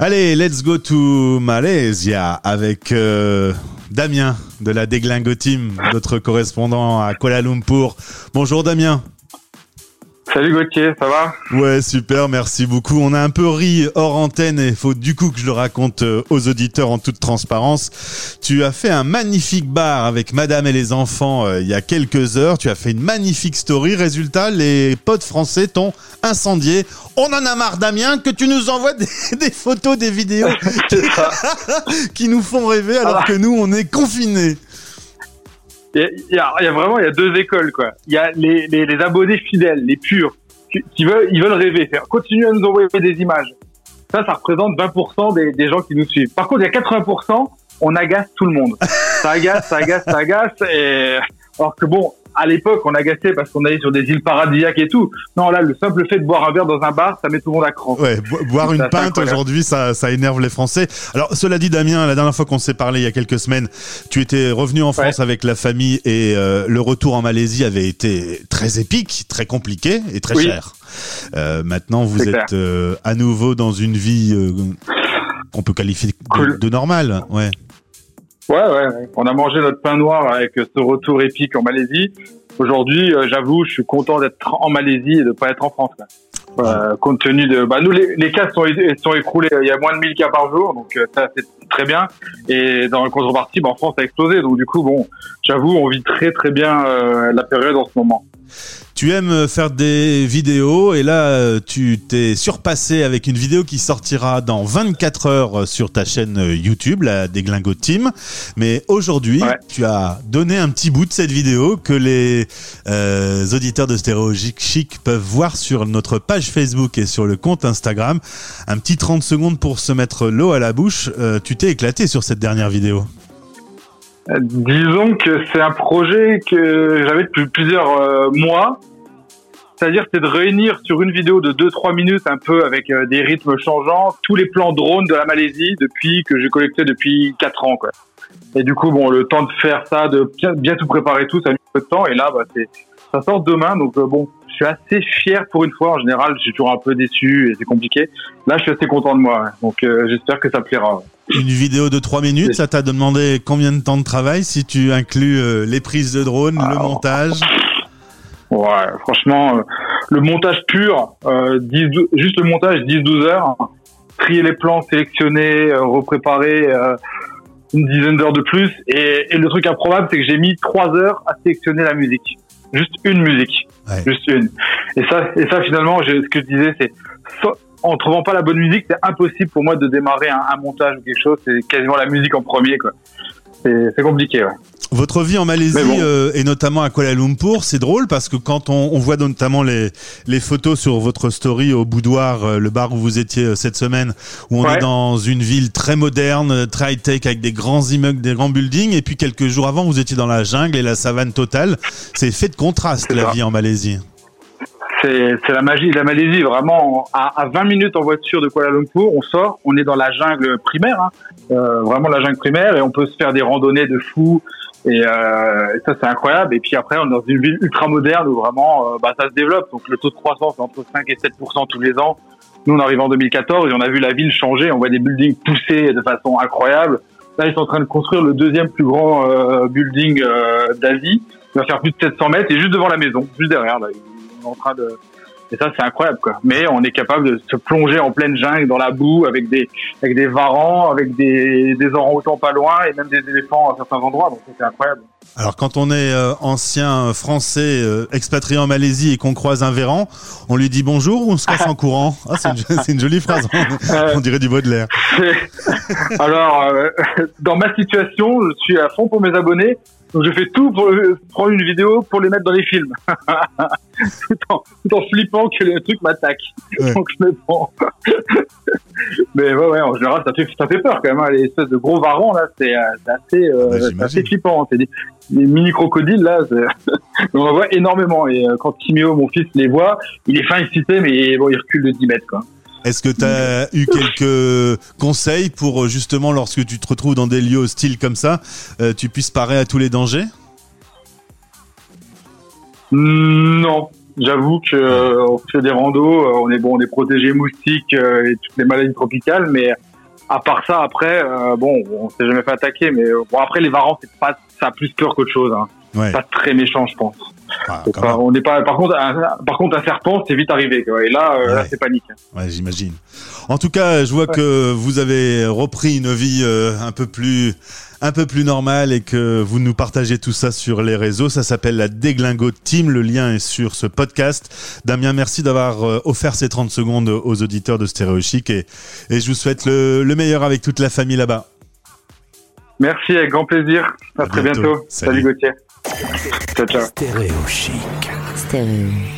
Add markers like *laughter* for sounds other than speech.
Allez, let's go to Malaysia avec euh, Damien de la Déglingo Team, notre correspondant à Kuala Lumpur. Bonjour Damien. Salut Gauthier, ça va? Ouais, super, merci beaucoup. On a un peu ri hors antenne et faut du coup que je le raconte euh, aux auditeurs en toute transparence. Tu as fait un magnifique bar avec madame et les enfants euh, il y a quelques heures. Tu as fait une magnifique story. Résultat, les potes français t'ont incendié. On en a marre, Damien, que tu nous envoies *laughs* des, photos, des vidéos *laughs* *laughs* qui nous font rêver alors ah. que nous, on est confinés. Il y, a, vraiment il y a deux écoles quoi. Il y a les, les, les, abonnés fidèles, les purs, qui, veulent ils veulent rêver, faire continuer à nous envoyer des images. Ça, ça représente 20% des, des gens qui nous suivent. Par contre, il y a 80%, on agace tout le monde. Ça agace, ça agace, ça agace. Et alors que bon, à l'époque, on agaçait parce qu'on allait sur des îles paradisiaques et tout. Non, là, le simple fait de boire un verre dans un bar, ça met tout le monde à cran. Ouais, boire une pinte aujourd'hui, ça, ça énerve les Français. Alors, cela dit, Damien, la dernière fois qu'on s'est parlé il y a quelques semaines, tu étais revenu en France avec la famille et euh, le retour en Malaisie avait été très épique, très compliqué et très cher. Euh, maintenant, vous êtes euh, à nouveau dans une vie qu'on peut qualifier de, de normale. Ouais. Ouais, ouais, On a mangé notre pain noir avec ce retour épique en Malaisie. Aujourd'hui, euh, j'avoue, je suis content d'être en Malaisie et de pas être en France. Euh, compte tenu de, bah nous les, les cas sont, sont écroulés, il y a moins de 1000 cas par jour, donc euh, ça c'est très bien. Et dans le contrepartie, bah, en France ça a explosé, donc du coup bon, j'avoue, on vit très très bien euh, la période en ce moment. Tu aimes faire des vidéos et là tu t'es surpassé avec une vidéo qui sortira dans 24 heures sur ta chaîne YouTube, la Déglingo Team. Mais aujourd'hui, tu as donné un petit bout de cette vidéo que les euh, auditeurs de Stéréo Chic peuvent voir sur notre page Facebook et sur le compte Instagram. Un petit 30 secondes pour se mettre l'eau à la bouche. Euh, tu t'es éclaté sur cette dernière vidéo. Euh, disons que c'est un projet que j'avais depuis plusieurs euh, mois. C'est-à-dire c'est de réunir sur une vidéo de 2-3 minutes un peu avec euh, des rythmes changeants tous les plans drones de la Malaisie depuis que j'ai collecté depuis 4 ans. Quoi. Et du coup, bon, le temps de faire ça, de bien, tout préparer tout, ça a mis un de temps. Et là, bah, c'est, ça sort demain. Donc bon, je suis assez fier pour une fois. En général, je suis toujours un peu déçu et c'est compliqué. Là, je suis assez content de moi. Donc j'espère que ça plaira. Une vidéo de 3 minutes, ça t'a demandé combien de temps de travail si tu inclus euh, les prises de drone, le ah. montage? Ouais, franchement, euh, le montage pur, euh, 10, juste le montage 10-12 heures, trier les plans, sélectionner, euh, repréparer une dizaine d'heures de plus. Et, et, le truc improbable, c'est que j'ai mis 3 heures à sélectionner la musique. Juste une musique. Juste une. Et ça, et ça finalement, ce que je disais, c'est en trouvant pas la bonne musique, c'est impossible pour moi de démarrer un, montage ou quelque chose. C'est quasiment la musique en premier, quoi. C'est compliqué, ouais. Votre vie en Malaisie euh, et notamment à Kuala Lumpur, c'est drôle parce que quand on, on, voit notamment les, les photos sur votre story au boudoir, euh, le bar où vous étiez euh, cette semaine, où on est dans une ville très moderne, très high-tech avec des grands immeubles, des grands buildings, et puis quelques jours avant, vous étiez dans la jungle et la savane totale. C'est fait de contraste la vie en Malaisie c'est la magie de la Malaisie. Vraiment, à, à, 20 minutes en voiture de Kuala Lumpur, on sort, on est dans la jungle primaire, hein, euh, vraiment la jungle primaire, et on peut se faire des randonnées de fou. Et, euh, ça, c'est incroyable. Et puis après, on est dans une ville ultra moderne où vraiment, euh, bah, ça se développe. Donc le taux de croissance est entre 5 et 7% tous les ans. Nous, on arrive en 2014 et on a vu la ville changer. On voit des buildings pousser de façon incroyable. Là, ils sont en train de construire le deuxième plus grand euh, building euh, d'Asie. Il va faire plus de 700 mètres et juste devant la maison, juste derrière. Là en train de et ça c'est incroyable quoi. Mais on est capable de se plonger en pleine jungle dans la boue avec des avec des varans, avec des des orang-outans pas loin et même des éléphants à certains endroits. Donc c'est incroyable. Alors quand on est euh, ancien français euh, expatrié en Malaisie et qu'on croise un véran, on lui dit bonjour ou on se casse en courant? Ah, c'est, une, jolie phrase, *laughs* on, dirait du Baudelaire. *laughs* Alors euh, *laughs* dans ma situation, je suis à fond pour mes abonnés. Donc je fais tout pour prendre une vidéo pour les mettre dans les films, *laughs* tout, en, tout, en, flippant que le truc m'attaque. Donc je me prends. *laughs* Mais ouais, ouais, en général, ça fait, ça fait peur quand même. Hein, les espèces de gros varans là, c'est euh, assez, euh, assez flippant. C'est des, mini crocodiles là, *laughs* on en voit énormément. Et euh, quand Timéo, mon fils, les voit, il est fin excité, mais bon, il recule de 10 mètres quoi. Est-ce que tu as eu quelques conseils pour euh, justement lorsque tu te retrouves dans des lieux hostiles comme ça, euh, tu puisses parer à tous les dangers? Non, j'avoue que fait des randos, on est bon, on est protégé moustiques et toutes les maladies tropicales, mais à part ça, après, euh, bon, on s'est jamais fait attaquer, mais euh, bon, après les varans, c'est pas, ça a plus peur qu'autre chose. Hein. Ouais. Pas très méchant, je pense. Ah, pas- on n'est pas. Par contre, un, par contre, un serpent, c'est vite arrivé. Quoi. Et là, euh, là, c'est panique. Ouais, j'imagine. En tout cas, je vois que vous avez repris une vie euh, un peu plus un peu plus normale et que vous nous partagez tout ça sur les réseaux. Ça s'appelle la Déglingo Team. Le lien est sur ce podcast. Damien, merci d'avoir euh, offert ces 30 secondes aux auditeurs de Stéréo Chic et, et je vous souhaite le, le meilleur avec toute la famille là-bas. Merci, avec grand plaisir. À, À très bientôt. bientôt. Salut. Salut Gauthier. Ciao, ciao. Stéréo chic. Stéréo.